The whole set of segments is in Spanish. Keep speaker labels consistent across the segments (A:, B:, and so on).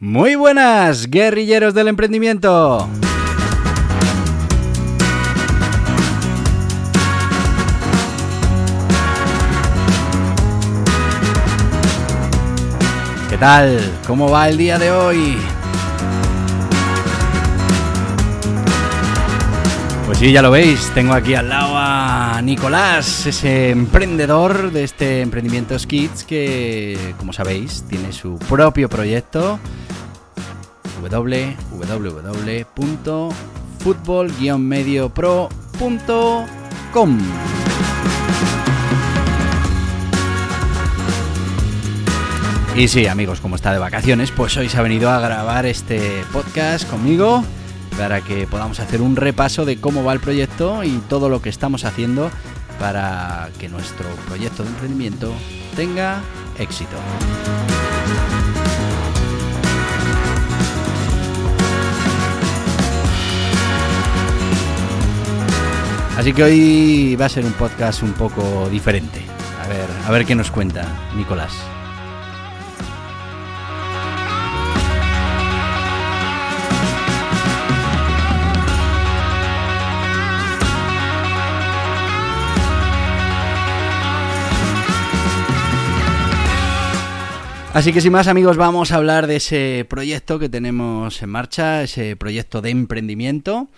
A: Muy buenas, guerrilleros del emprendimiento. ¿Qué tal? ¿Cómo va el día de hoy? Pues sí, ya lo veis, tengo aquí al lado a Nicolás, ese emprendedor de este Emprendimiento Kids que, como sabéis, tiene su propio proyecto www.futbol-mediopro.com. Y sí, amigos, como está de vacaciones, pues hoy se ha venido a grabar este podcast conmigo para que podamos hacer un repaso de cómo va el proyecto y todo lo que estamos haciendo para que nuestro proyecto de emprendimiento tenga éxito. Así que hoy va a ser un podcast un poco diferente. A ver, a ver qué nos cuenta Nicolás. Así que sin más amigos vamos a hablar de ese proyecto que tenemos en marcha, ese proyecto de emprendimiento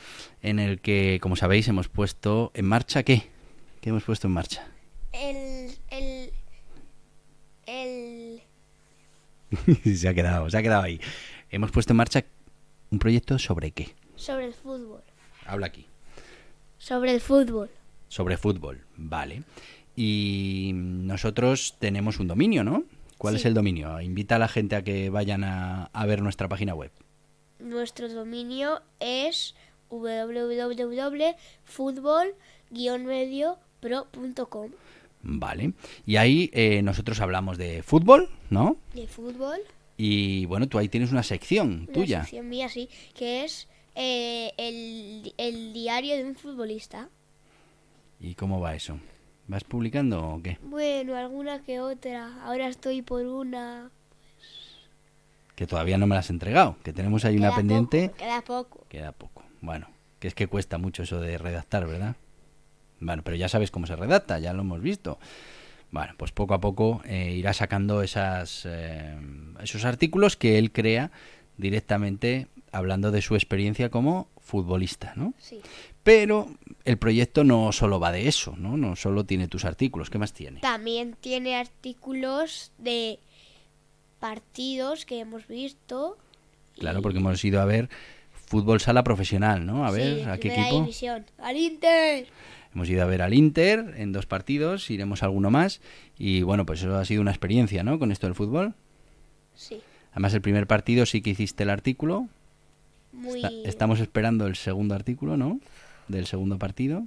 A: en el que, como sabéis, hemos puesto en marcha ¿qué? ¿Qué hemos puesto en marcha?
B: El, el, el,
A: se ha quedado, se ha quedado ahí. Hemos puesto en marcha un proyecto sobre qué?
B: sobre el fútbol.
A: Habla aquí.
B: Sobre el fútbol.
A: Sobre fútbol, vale. Y nosotros tenemos un dominio, ¿no? ¿Cuál
B: Sí.
A: es el dominio? Invita a la gente a que vayan a, a ver nuestra página web.
B: Nuestro dominio es www.futbol-mediopro.com.
A: Vale. Y ahí eh, nosotros hablamos de fútbol, ¿no?
B: De fútbol.
A: Y bueno, tú ahí tienes una sección
B: Una
A: tuya.
B: sección mía, sí, que es eh, el, el diario de un futbolista.
A: ¿Y cómo va eso? ¿Vas publicando o qué?
B: Bueno, alguna que otra. Ahora estoy por una.
A: Que todavía no me la has entregado, que tenemos ahí una pendiente.
B: poco, queda poco.
A: Queda poco. Bueno, que es que cuesta mucho eso de redactar, ¿verdad? Bueno, pero ya sabes cómo se redacta, ya lo hemos visto. Bueno, pues poco a poco eh, irá sacando esas, eh, esos artículos que él crea directamente hablando de su experiencia como futbolista, ¿no?
B: Sí.
A: Pero el proyecto no solo va de eso, ¿no? No solo tiene tus artículos, ¿qué más tiene?
B: También tiene artículos de partidos que hemos visto.
A: Claro, porque hemos ido a ver fútbol sala profesional, ¿no? A
B: Sí,
A: ver, ¿a qué equipo?
B: división. ¡Al Inter!
A: Hemos ido a ver al Inter en dos partidos, iremos a alguno más. Y bueno, pues eso ha sido una experiencia, ¿no? Con esto del fútbol.
B: Sí.
A: Además, el primer partido sí que hiciste el artículo.
B: Muy...
A: Está- estamos esperando el segundo artículo, ¿no? Del segundo partido.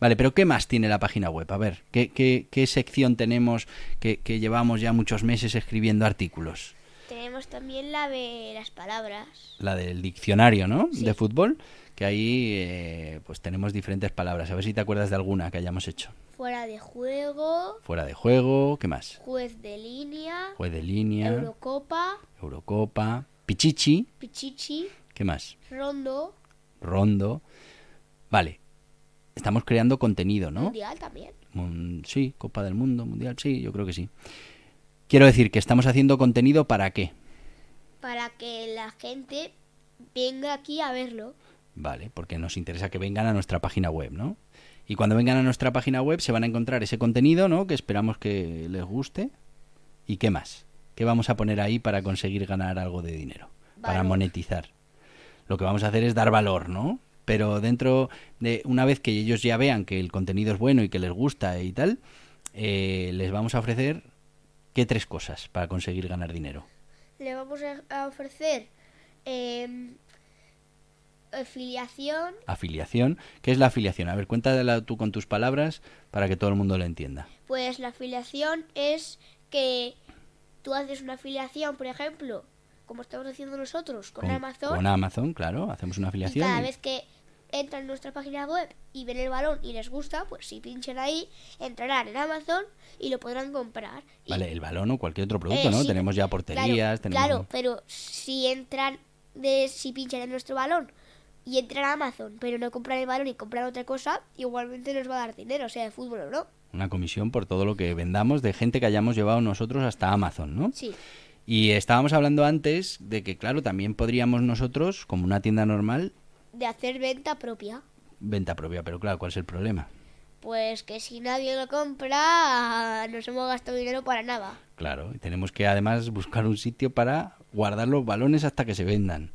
A: Vale, pero ¿qué más tiene la página web? A ver, ¿qué, qué, qué sección tenemos que, que llevamos ya muchos meses escribiendo artículos?
B: Tenemos también la de las palabras.
A: La del diccionario, ¿no?
B: Sí.
A: De fútbol, que ahí eh, pues tenemos diferentes palabras. A ver si te acuerdas de alguna que hayamos hecho.
B: Fuera de juego,
A: Fuera de juego, ¿qué más?
B: juez de línea,
A: Juez de línea,
B: Eurocopa,
A: Eurocopa, Pichichi,
B: Pichichi,
A: ¿qué más?
B: Rondo,
A: Rondo. Vale, estamos creando contenido, ¿no?
B: Mundial también.
A: Sí, Copa del Mundo, Mundial, sí, yo creo que sí. Quiero decir que estamos haciendo contenido para qué.
B: Para que la gente venga aquí a verlo.
A: Vale, porque nos interesa que vengan a nuestra página web, ¿no? Y cuando vengan a nuestra página web se van a encontrar ese contenido, ¿no? Que esperamos que les guste. ¿Y qué más? ¿Qué vamos a poner ahí para conseguir ganar algo de dinero? Para monetizar. Lo que vamos a hacer es dar valor, ¿no? Pero dentro de una vez que ellos ya vean que el contenido es bueno y que les gusta y tal, eh, les vamos a ofrecer qué tres cosas para conseguir ganar dinero.
B: Le vamos a- ofrecer em, afiliación,
A: Afiliación. ¿Qué es la afiliación? A ver, cuéntala tú con tus palabras para que todo el mundo lo entienda.
B: pues la afiliación es que tú haces una afiliación, por ejemplo, como estamos haciendo nosotros con, Amazon,
A: Con Amazon, claro, hacemos una
B: y
A: afiliación.
B: cada
A: y-
B: vez que entran en nuestra página web y ven el balón y les gusta, pues si pinchan ahí, entrarán en Amazon y lo podrán comprar. Y-
A: Vale, el balón o cualquier otro producto,
B: Eh,
A: ¿no?
B: sí,
A: tenemos ya
B: claro,
A: porterías, tenemos...
B: Claro, pero si entran de si pinchan en nuestro balón y entran a Amazon, pero no compran el balón y compran otra cosa, igualmente nos va a dar dinero, sea de fútbol o no.
A: Una comisión por todo lo que vendamos de gente que hayamos llevado nosotros hasta Amazon, ¿no?
B: Sí,
A: Y estábamos hablando antes de que, claro, también podríamos nosotros, como una tienda normal,
B: de hacer venta propia.
A: venta propia, pero claro, ¿cuál es el problema?
B: Pues que si nadie lo compra, nos hemos gastado dinero para nada.
A: Claro, y tenemos que además buscar un sitio para guardar los balones hasta que se vendan.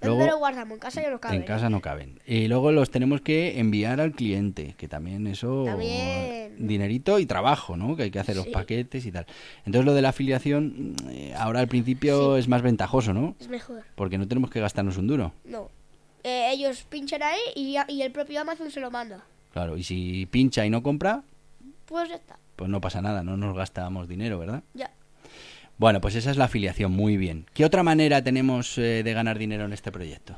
B: ¿Dónde
A: Luego,
B: lo guardamos? En casa ya no cabe.
A: en casa no caben. Y luego los tenemos que enviar al cliente, que también eso...
B: También.
A: Dinerito y trabajo, ¿no? Que hay que hacer los paquetes y tal. Entonces lo de la afiliación, eh, ahora al principio
B: Sí.
A: es más ventajoso, ¿no?
B: Es mejor.
A: Porque no tenemos que gastarnos un duro.
B: No. Eh, ellos pinchan ahí y, y el propio Amazon se lo manda.
A: Claro, y si pincha y no compra,
B: Pues ya está.
A: pues no pasa nada, no nos gastamos dinero, ¿verdad?
B: Ya.
A: Bueno, pues esa es la afiliación, muy bien. ¿Qué otra manera tenemos eh, de ganar dinero en este proyecto?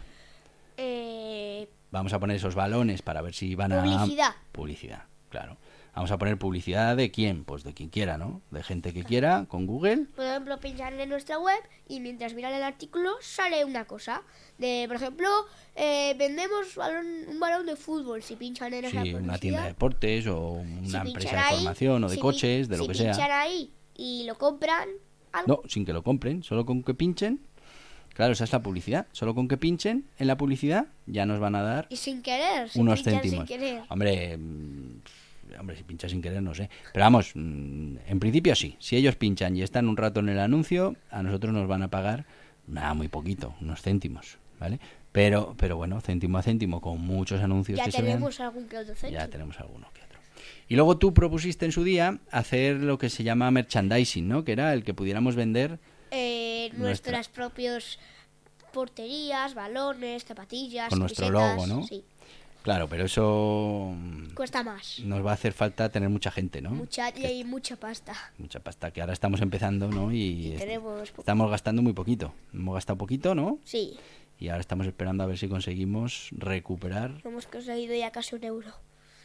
B: Eh,
A: Vamos a poner esos balones para ver si van a...
B: Publicidad.
A: Publicidad, claro. Vamos a poner publicidad de quién, pues de quien quiera, ¿no? De gente que quiera, con Google.
B: por ejemplo, pinchan en nuestra web y mientras miran el artículo sale una cosa. De, por ejemplo, eh, vendemos balón- un balón de fútbol. Si pinchan en esa
A: Sí, una
B: publicidad,
A: tienda de deportes o
B: si
A: una
B: pinchan
A: empresa de
B: ahí,
A: formación o de
B: si
A: coches, de lo
B: si
A: que sea.
B: pinchan ahí y lo compran, algo.
A: No, sin que lo compren, solo con que pinchen. Claro, esa es la publicidad. Solo con que pinchen en la publicidad ya nos van a dar
B: Y sin querer, si
A: unos céntimos.
B: sin querer.
A: Hombre, hombre, si pincha sin querer no sé. Pero vamos, mm, en principio sí. Si ellos pinchan y están un rato en el anuncio, a nosotros nos van a pagar nada, muy poquito, unos céntimos, ¿vale? Pero, pero bueno, céntimo a céntimo, con muchos anuncios
B: Ya
A: que se vean,
B: tenemos algún que otro céntimo.
A: ya tenemos alguno que otro. Y luego tú propusiste en su día hacer lo que se llama merchandising, ¿no? Que era el que pudiéramos vender
B: Eh,
A: Nuestra-
B: nuestras propias porterías, balones, zapatillas,
A: Con nuestro logo, ¿no?
B: Sí,
A: Claro, pero eso mm,
B: cuesta más.
A: nos va a hacer falta tener mucha gente, ¿no?
B: Mucha y hay mucha pasta.
A: Mucha pasta, que ahora estamos empezando, ¿no? Y,
B: Y tenemos
A: estamos gastando muy poquito. Hemos gastado poquito, ¿no?
B: Sí,
A: Y ahora estamos esperando a ver si conseguimos recuperar
B: hemos conseguido ya casi un euro.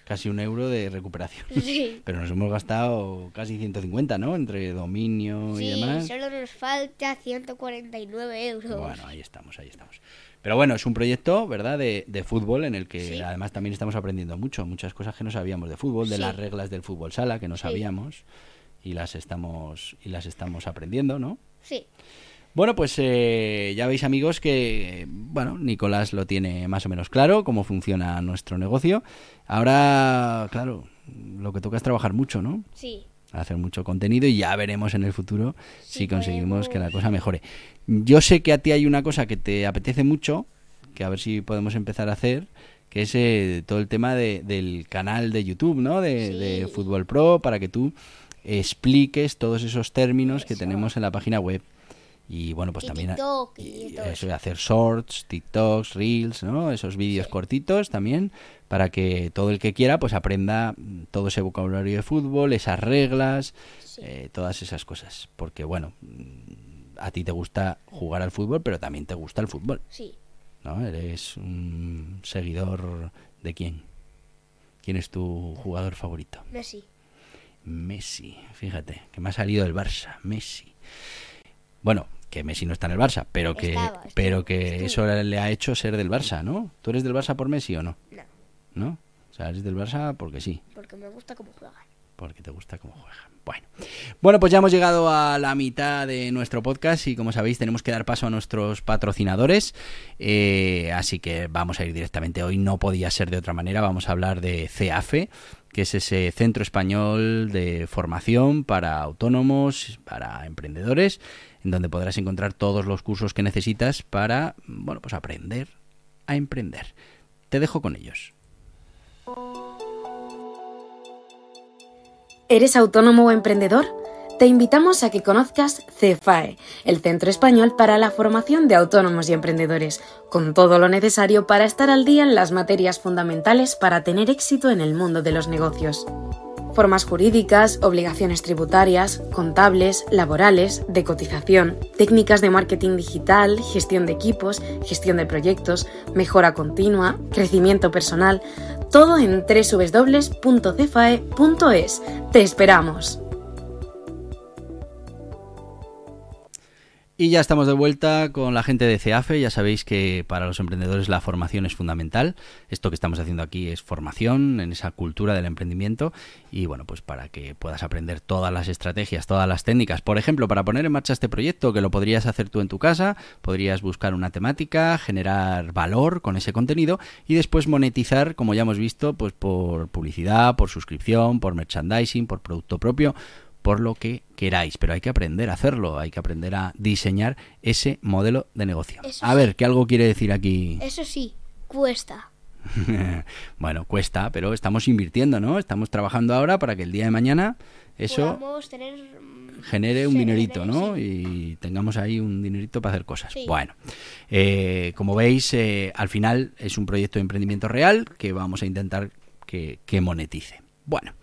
A: Casi un euro de recuperación.
B: Sí.
A: Pero nos hemos gastado casi 150, ¿no? Entre dominio y
B: Sí,
A: demás.
B: solo nos falta 149 euros.
A: Bueno, ahí estamos, ahí estamos. Pero bueno, es un proyecto, ¿verdad?, de, de fútbol en el que
B: Sí.
A: además también estamos aprendiendo mucho, muchas cosas que no sabíamos de fútbol, de las reglas del fútbol sala que no sabíamos y las estamos y las estamos aprendiendo, ¿no?
B: Sí,
A: Bueno, pues eh, ya veis amigos que, bueno, Nicolás lo tiene más o menos claro, cómo funciona nuestro negocio. Ahora, claro, lo que toca es trabajar mucho, ¿no?
B: sí.
A: hacer mucho contenido y ya veremos en el futuro si conseguimos que la cosa mejore. Yo sé que a ti hay una cosa que te apetece mucho, que a ver si podemos empezar a hacer, que es eh, todo el tema de- del canal de YouTube, ¿no? De,
B: Sí.
A: de Fútbol Pro, para que tú expliques todos esos términos que tenemos en la página web. Y bueno, pues
B: Y
A: también
B: TikTok y
A: eso de hacer shorts, TikToks, reels, ¿no? Esos vídeos
B: Sí.
A: cortitos también para que todo el que quiera pues aprenda mm, todo ese vocabulario de fútbol, esas reglas,
B: Sí.
A: eh, todas esas cosas. Porque bueno, mm, a ti te gusta jugar al fútbol, pero también te gusta el fútbol,
B: Sí.
A: ¿no? Eres un seguidor de quién? ¿Quién es tu jugador favorito?
B: Messi.
A: Messi, fíjate, que me ha salido el Barça, Messi. Bueno, que Messi no está en el Barça, pero que,
B: Estaba,
A: pero que
B: estuvo.
A: eso le ha hecho ser del Barça, ¿no? ¿Tú eres del Barça por Messi o no?
B: No,
A: ¿No? O sea, eres del Barça porque sí,
B: porque me gusta cómo juegan.
A: porque te gusta cómo juegan. Bueno. bueno, pues ya hemos llegado a la mitad de nuestro podcast y como sabéis tenemos que dar paso a nuestros patrocinadores, eh, así que vamos a ir directamente. Hoy no podía ser de otra manera, vamos a hablar de CEAFE, que es ese centro español de formación para autónomos, para emprendedores, en donde podrás encontrar todos los cursos que necesitas para, bueno, pues aprender a emprender. Te dejo con ellos.
C: ¿Eres autónomo o emprendedor? Te invitamos a que conozcas CEFAE, el Centro Español para la Formación de Autónomos y Emprendedores, con todo lo necesario para estar al día en las materias fundamentales para tener éxito en el mundo de los negocios. Formas jurídicas, obligaciones tributarias, contables, laborales, de cotización, técnicas de marketing digital, gestión de equipos, gestión de proyectos, mejora continua, crecimiento personal, todo en www.cefae.es. ¡Te esperamos!
A: Y ya estamos de vuelta con la gente de CEAFE. Ya sabéis que para los emprendedores la formación es fundamental. Esto que estamos haciendo aquí es formación en esa cultura del emprendimiento. Y bueno, pues para que puedas aprender todas las estrategias, todas las técnicas. Por ejemplo, para poner en marcha este proyecto, que lo podrías hacer tú en tu casa, podrías buscar una temática, generar valor con ese contenido y después monetizar, como ya hemos visto, pues por publicidad, por suscripción, por merchandising, por producto propio por lo que queráis, pero hay que aprender a hacerlo, hay que aprender a diseñar ese modelo de negocio.
B: Eso
A: a
B: sí.
A: ver, ¿qué algo quiere decir aquí?
B: Eso sí, cuesta.
A: bueno, cuesta, pero estamos invirtiendo, ¿no? Estamos trabajando ahora para que el día de mañana eso
B: Podamos tener... mm,
A: genere un dinerito, ¿no?
B: sí.
A: Y tengamos ahí un dinerito para hacer cosas.
B: Sí.
A: Bueno, eh, como veis, eh, al final es un proyecto de emprendimiento real que vamos a intentar que, que monetice. Bueno,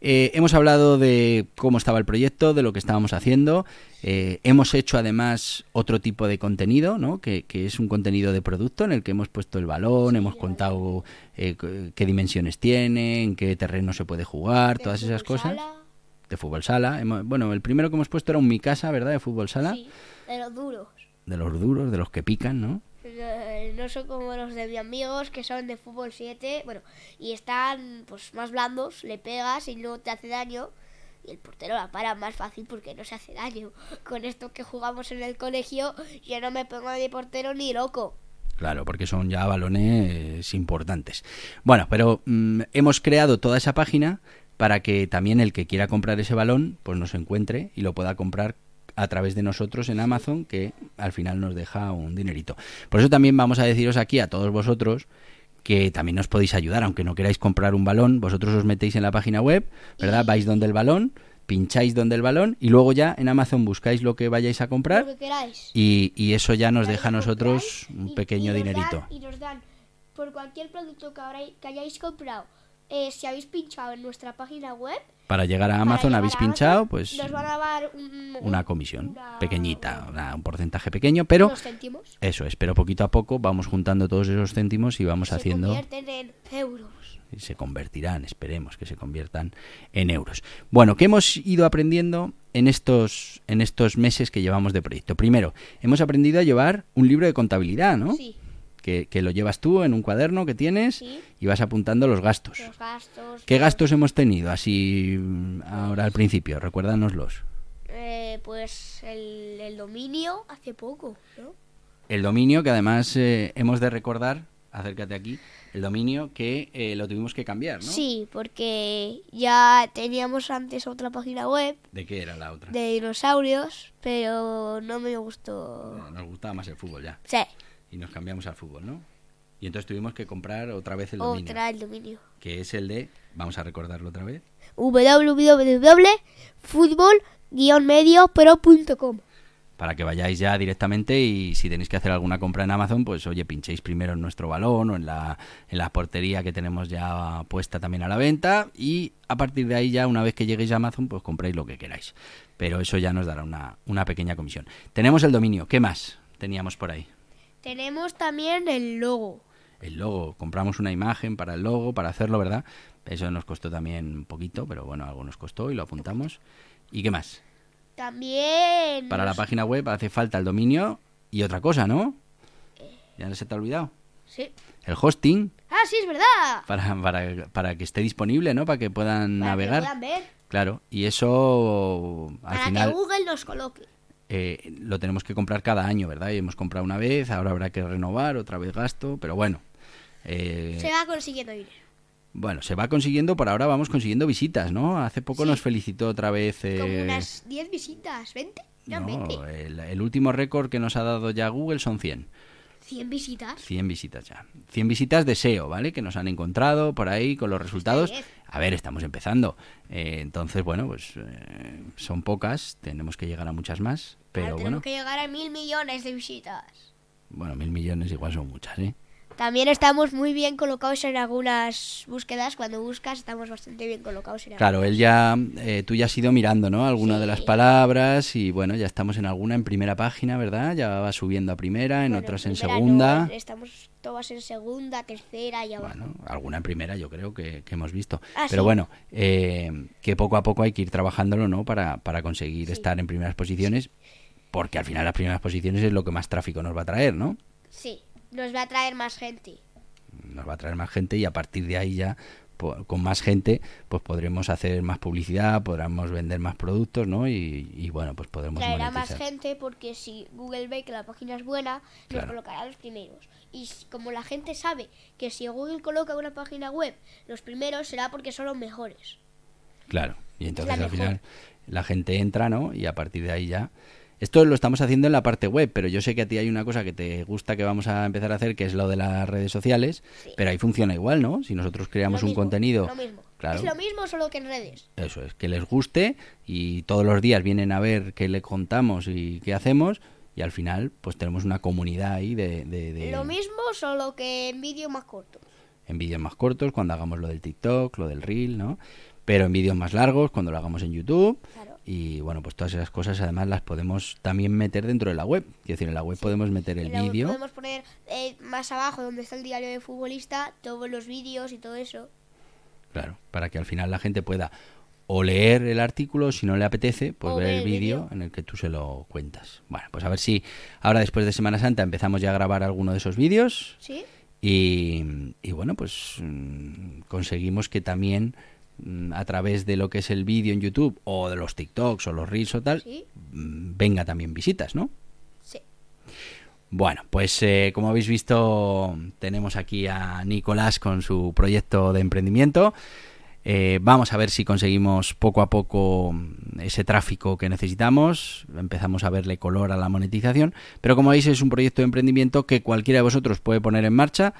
A: eh, hemos hablado de cómo estaba el proyecto, de lo que estábamos haciendo. eh, hemos hecho además otro tipo de contenido, ¿no? Que, que es un contenido de producto en el que hemos puesto el balón, hemos contado eh, qué dimensiones tiene, en qué terreno se puede jugar, todas esas cosas
B: sala,
A: de fútbol sala. Bueno, el primero que hemos puesto era un Mi Casa, ¿verdad? De fútbol sala.
B: Sí, de los duros.
A: De los duros, de los que pican, ¿no?
B: Eh, No son como los de mis amigos que son de fútbol 7, bueno, y están pues más blandos, le pegas y no te hace daño. Y el portero la para más fácil porque no se hace daño. Con esto que jugamos en el colegio, yo no me pongo de portero ni loco.
A: Claro, porque son ya balones importantes. Bueno, pero mm, hemos creado toda esa página para que también el que quiera comprar ese balón, pues nos encuentre y lo pueda comprar a través de nosotros en Amazon, que al final nos deja un dinerito. Por eso también vamos a deciros aquí a todos vosotros que también nos podéis ayudar, aunque no queráis comprar un balón, vosotros os metéis en la página web, ¿verdad? Vais donde el balón, pincháis donde el balón y luego ya en Amazon buscáis lo que vayáis a
B: Lo
A: comprar
B: que
A: y, y eso ya nos deja a nosotros un pequeño
B: y
A: dinerito.
B: dan- y nos dan por cualquier producto que, habráis- que hayáis comprado. Eh, si habéis pinchado en nuestra página web,
A: Para llegar a Amazon
B: llegar
A: habéis
B: a
A: pinchado, pues
B: nos van a dar un-
A: una
B: un-
A: comisión
B: una-
A: pequeñita, una- un porcentaje pequeño, pero
B: unos céntimos.
A: eso es, pero poquito a poco vamos juntando todos esos céntimos y vamos
B: se
A: haciendo
B: convierten en euros.
A: y se convertirán, esperemos que se conviertan en euros. Bueno, ¿qué hemos ido aprendiendo en estos en estos meses que llevamos de proyecto? Primero, hemos aprendido a llevar un libro de contabilidad, ¿no?
B: Sí,
A: Que, que lo llevas tú en un cuaderno que tienes
B: Sí.
A: y vas apuntando los gastos.
B: los gastos.
A: ¿Qué gastos hemos tenido así ahora al principio? Recuérdanoslos.
B: Eh, pues el, el dominio hace poco, ¿no?
A: El dominio, que además eh, hemos de recordar, acércate aquí, el dominio que eh, lo tuvimos que cambiar, ¿no?
B: Sí, porque ya teníamos antes otra página web
A: ¿De qué era la otra?
B: de dinosaurios, pero no me gustó.
A: Nos gustaba más el fútbol ya.
B: Sí,
A: Y nos cambiamos al fútbol, ¿no? Y entonces tuvimos que comprar otra vez el dominio,
B: otra el dominio.
A: que es el de, vamos a recordarlo otra vez,
B: www.fútbol-mediopro.com
A: para que vayáis ya directamente y si tenéis que hacer alguna compra en Amazon, pues oye, pinchéis primero en nuestro balón o en la, en la portería que tenemos ya puesta también a la venta y a partir de ahí ya una vez que lleguéis a Amazon, pues compréis lo que queráis. Pero eso ya nos dará una, una pequeña comisión. Tenemos el dominio, ¿qué más teníamos por ahí?
B: Tenemos también el logo.
A: El logo, compramos una imagen para el logo, para hacerlo, ¿verdad? Eso nos costó también un poquito, pero bueno, algo nos costó y lo apuntamos. ¿Y qué más?
B: También...
A: Para la página web hace falta el dominio y otra cosa, ¿no? ¿Ya no se te ha olvidado?
B: Sí.
A: El hosting,
B: Ah, sí, es verdad.
A: para, para, para que esté disponible, ¿no? Para que puedan
B: Para
A: navegar.
B: que puedan ver.
A: Claro, y eso al
B: Para
A: final
B: que Google nos coloque.
A: Eh, lo tenemos que comprar cada año, ¿verdad? Y hemos comprado una vez, ahora habrá que renovar, otra vez gasto, pero bueno. eh,
B: Se va consiguiendo dinero.
A: Bueno, se va consiguiendo, por ahora vamos consiguiendo visitas, ¿no? Hace poco
B: Sí.
A: nos felicitó otra vez...
B: Como
A: eh,
B: unas 10 visitas, 20. No,
A: no,
B: 20.
A: el, el último récord que nos ha dado ya Google son 100.
B: 100 visitas.
A: 100 visitas ya. 100 visitas de SEO, ¿vale? Que nos han encontrado por ahí con los resultados. A ver, estamos empezando. Eh, entonces, bueno, pues eh, son pocas, tenemos que llegar a muchas más, pero
B: Ahora
A: bueno,
B: tenemos que llegar a mil millones de visitas.
A: bueno, mil millones igual son muchas, ¿eh?
B: También estamos muy bien colocados en algunas búsquedas. Cuando buscas, estamos bastante bien colocados en
A: Claro, él ya, eh, tú ya has ido mirando, ¿no? Alguna de las palabras y bueno, ya estamos en alguna en primera página, ¿verdad? Ya va subiendo a primera, en
B: Bueno,
A: otras en
B: primera
A: segunda.
B: no, estamos todas en segunda, tercera y abajo.
A: Bueno, alguna en primera yo creo que, que hemos visto.
B: Ah,
A: Pero
B: sí.
A: bueno, eh, que poco a poco hay que ir trabajándolo, ¿no? Para, para conseguir
B: Sí.
A: estar en primeras posiciones, porque al final las primeras posiciones es lo que más tráfico nos va a traer, ¿no?
B: Sí, nos va a traer más gente.
A: Nos va a traer más gente y a partir de ahí ya con más gente pues podremos hacer más publicidad, podremos vender más productos, ¿no? Y, y, bueno, pues podremos
B: Traerá más gente porque si Google ve que la página es buena,
A: Claro.
B: nos colocará los primeros. Y como la gente sabe que si Google coloca una página web, los primeros será porque son los mejores.
A: Claro. Y entonces al final la gente entra, ¿no? Y a partir de ahí ya. Esto lo estamos haciendo en la parte web, pero yo sé que a ti hay una cosa que te gusta que vamos a empezar a hacer, que es lo de las redes sociales,
B: Sí.
A: pero ahí funciona igual, ¿no? Si nosotros creamos un contenido,
B: Lo mismo.
A: claro,
B: Es lo mismo, solo que en redes.
A: eso es, que les guste y todos los días vienen a ver qué le contamos y qué hacemos y al final pues tenemos una comunidad ahí de, de- de-
B: Lo mismo, solo que en vídeo más corto.
A: en vídeos más cortos, cuando hagamos lo del TikTok, lo del Reel, ¿no? Pero en vídeos más largos, cuando lo hagamos en YouTube.
B: Claro.
A: Y bueno, pues todas esas cosas además las podemos también meter dentro de la web. Es decir, en la web podemos meter el vídeo.
B: Podemos poner eh, más abajo, donde está el diario de futbolista, todos los vídeos y todo eso.
A: Claro, para que al final la gente pueda o leer el artículo, si no le apetece, pues
B: O
A: ver el vídeo en el que tú se lo cuentas. Bueno, pues a ver si ahora después de Semana Santa empezamos ya a grabar alguno de esos vídeos
B: ¿Sí?
A: y, y bueno, pues mm, conseguimos que también a través de lo que es el vídeo en YouTube o de los TikToks o los Reels o tal,
B: Sí.
A: mm, venga también visitas, ¿no?
B: Sí.
A: Bueno, pues eh, como habéis visto, tenemos aquí a Nicolás con su proyecto de emprendimiento. Eh, vamos a ver si conseguimos poco a poco mm, ese tráfico que necesitamos. Empezamos a verle color a la monetización. Pero como veis, es un proyecto de emprendimiento que cualquiera de vosotros puede poner en marcha.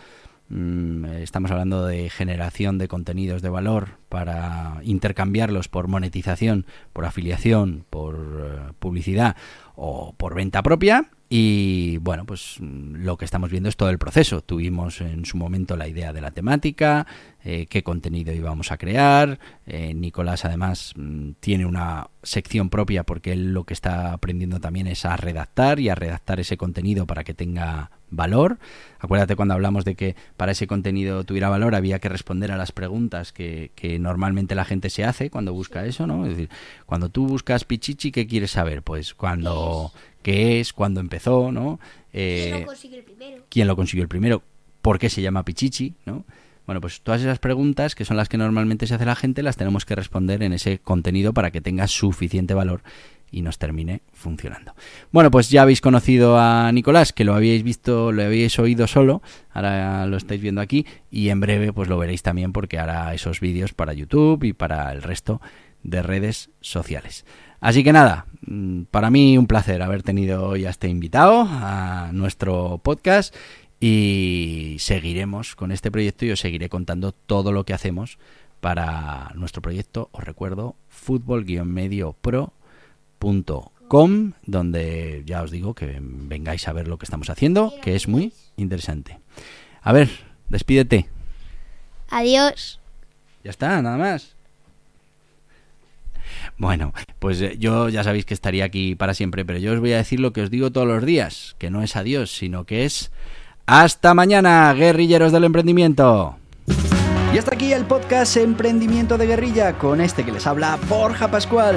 A: Mm, Estamos hablando de generación de contenidos de valor para intercambiarlos por monetización, por afiliación, por eh, publicidad o por venta propia. Y bueno, pues mm, lo que estamos viendo es todo el proceso. Tuvimos en su momento la idea de la temática, eh, qué contenido íbamos a crear. Eh, Nicolás además mm, tiene una sección propia porque él lo que está aprendiendo también es a redactar y a redactar ese contenido para que tenga valor. Acuérdate cuando hablamos de que para ese contenido tuviera valor había que responder a las preguntas que, que normalmente la gente se hace cuando busca eso, ¿no? Es decir, cuando tú buscas Pichichi, ¿qué quieres saber? Pues cuando qué es, cuándo empezó, ¿no?
B: ¿Quién
A: Eh,
B: lo consigue el primero?
A: quién lo consiguió el primero, por qué se llama Pichichi, ¿no? Bueno, pues todas esas preguntas, que son las que normalmente se hace la gente, las tenemos que responder en ese contenido para que tenga suficiente valor y nos termine funcionando. Bueno, pues ya habéis conocido a Nicolás, que lo habíais visto, lo habéis oído solo, ahora lo estáis viendo aquí y en breve pues lo veréis también porque hará esos vídeos para YouTube y para el resto de redes sociales. Así que nada, mm, para mí un placer haber tenido hoy a este invitado a nuestro podcast y seguiremos con este proyecto y os seguiré contando todo lo que hacemos para nuestro proyecto. Os recuerdo fútbol-medio-pro.com donde ya os digo que vengáis a ver lo que estamos haciendo, que es muy interesante. A ver, despídete.
B: Adiós.
A: Ya está, nada más. Bueno, pues eh, yo ya sabéis que estaría aquí para siempre, pero yo os voy a decir lo que os digo todos los días, que no es adiós, sino que es hasta mañana, guerrilleros del emprendimiento.
D: Y hasta aquí el podcast Emprendimiento de Guerrilla con este que les habla Borja Pascual.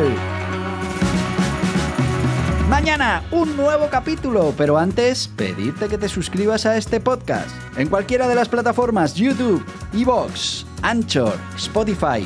D: Mañana un nuevo capítulo, pero antes pedirte que te suscribas a este podcast en cualquiera de las plataformas YouTube, Evox, Anchor, Spotify,